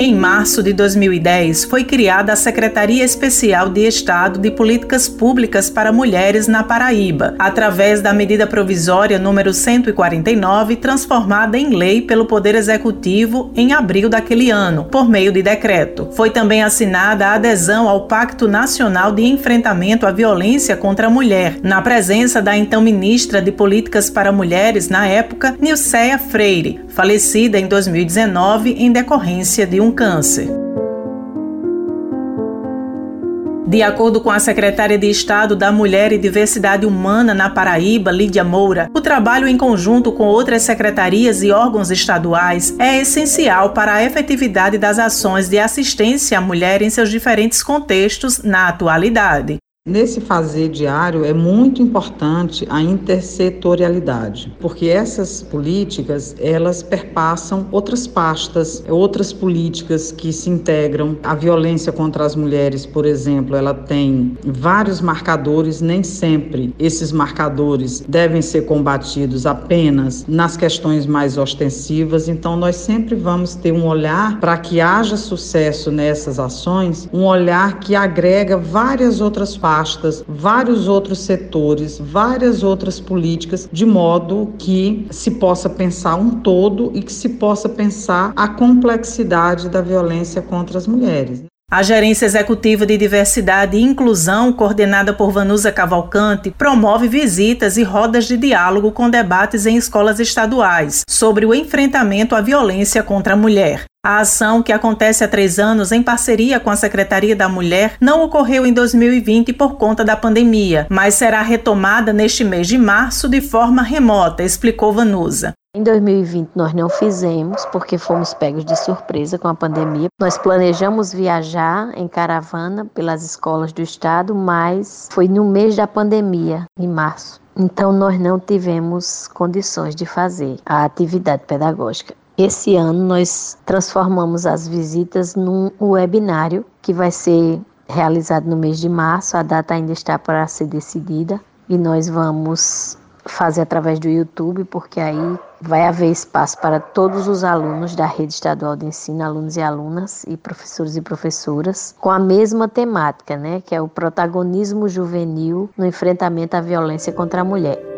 Em março de 2010, foi criada a Secretaria Especial de Estado de Políticas Públicas para Mulheres na Paraíba, através da medida provisória número 149, transformada em lei pelo Poder Executivo em abril daquele ano, por meio de decreto. Foi também assinada a adesão ao Pacto Nacional de Enfrentamento à Violência contra a Mulher, na presença da então ministra de Políticas para Mulheres na época, Nilceia Freire, falecida em 2019 em decorrência de um câncer. De acordo com a secretária de Estado da Mulher e Diversidade Humana na Paraíba, Lídia Moura, o trabalho em conjunto com outras secretarias e órgãos estaduais é essencial para a efetividade das ações de assistência à mulher em seus diferentes contextos na atualidade. Nesse fazer diário é muito importante a intersetorialidade, porque essas políticas elas perpassam outras pastas, outras políticas que se integram. A violência contra as mulheres, por exemplo, ela tem vários marcadores, nem sempre esses marcadores devem ser combatidos apenas nas questões mais ostensivas, então nós sempre vamos ter um olhar para que haja sucesso nessas ações, um olhar que agrega várias outras pastas vários outros setores, várias outras políticas, de modo que se possa pensar um todo e que se possa pensar a complexidade da violência contra as mulheres. A Gerência Executiva de Diversidade e Inclusão, coordenada por Vanusa Cavalcante, promove visitas e rodas de diálogo com debates em escolas estaduais sobre o enfrentamento à violência contra a mulher. A ação, que acontece há três anos em parceria com a Secretaria da Mulher, não ocorreu em 2020 por conta da pandemia, mas será retomada neste mês de março de forma remota, explicou Vanusa. Em 2020 nós não fizemos porque fomos pegos de surpresa com a pandemia. Nós planejamos viajar em caravana pelas escolas do estado, mas foi no mês da pandemia, em março. Então nós não tivemos condições de fazer a atividade pedagógica. Esse ano nós transformamos as visitas num webinário que vai ser realizado no mês de março. A data ainda está para ser decidida e nós vamos fazer através do YouTube, porque aí vai haver espaço para todos os alunos da rede estadual de ensino, alunos e alunas e professores e professoras, com a mesma temática, né, que é o protagonismo juvenil no enfrentamento à violência contra a mulher.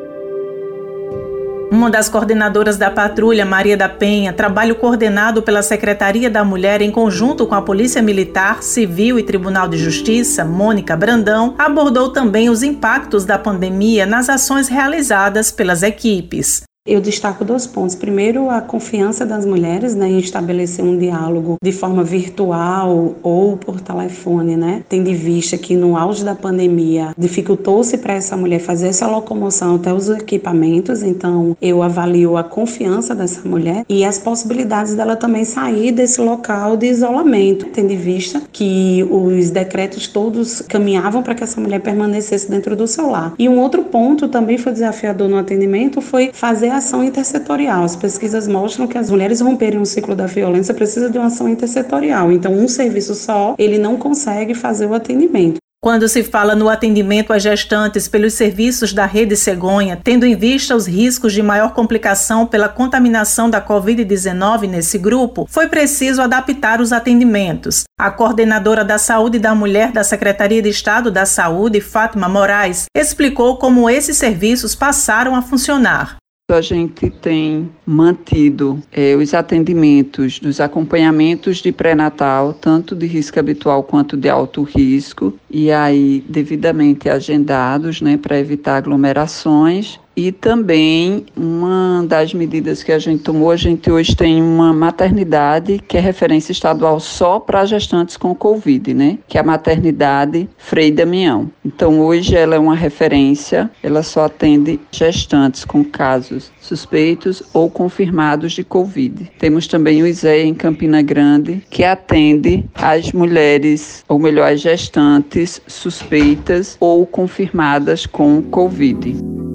Uma das coordenadoras da patrulha, Maria da Penha, trabalho coordenado pela Secretaria da Mulher em conjunto com a Polícia Militar, Civil e Tribunal de Justiça, Mônica Brandão, abordou também os impactos da pandemia nas ações realizadas pelas equipes. Eu destaco dois pontos. Primeiro, a confiança das mulheres né, em estabelecer um diálogo de forma virtual ou por telefone, né? Tendo em vista que no auge da pandemia dificultou-se para essa mulher fazer essa locomoção até os equipamentos, então eu avalio a confiança dessa mulher e as possibilidades dela também sair desse local de isolamento, tendo em vista que os decretos todos caminhavam para que essa mulher permanecesse dentro do seu lar. E um outro ponto também foi desafiador no atendimento foi fazer a ação intersetorial. As pesquisas mostram que as mulheres romperem o ciclo da violência precisa de uma ação intersetorial. Então, um serviço só, ele não consegue fazer o atendimento. Quando se fala no atendimento às gestantes pelos serviços da rede cegonha, tendo em vista os riscos de maior complicação pela contaminação da Covid-19 nesse grupo, foi preciso adaptar os atendimentos. A coordenadora da Saúde da Mulher da Secretaria de Estado da Saúde, Fátima Moraes, explicou como esses serviços passaram a funcionar a gente tem mantido é, os atendimentos dos acompanhamentos de pré-natal, tanto de risco habitual quanto de alto risco, e aí devidamente agendados, né, para evitar aglomerações e também uma das medidas que a gente tomou, a gente hoje tem uma maternidade que é referência estadual só para gestantes com Covid, né? Que é a maternidade Frei Damião. Então hoje ela é uma referência, ela só atende gestantes com casos suspeitos ou confirmados de Covid. Temos também o ISEA em Campina Grande, que atende as mulheres, ou melhor, as gestantes suspeitas ou confirmadas com Covid.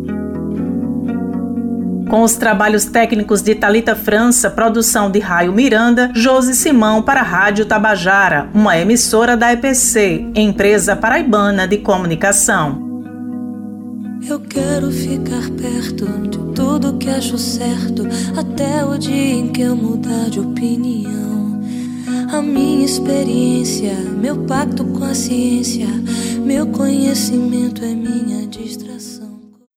Com os trabalhos técnicos de Talita França, produção de Raio Miranda, Josi Simão para a Rádio Tabajara, uma emissora da EPC, empresa paraibana de comunicação. Eu quero ficar perto de tudo que acho certo, até o dia em que eu mudar de opinião. A minha experiência, meu pacto com a ciência, meu conhecimento é minha distração.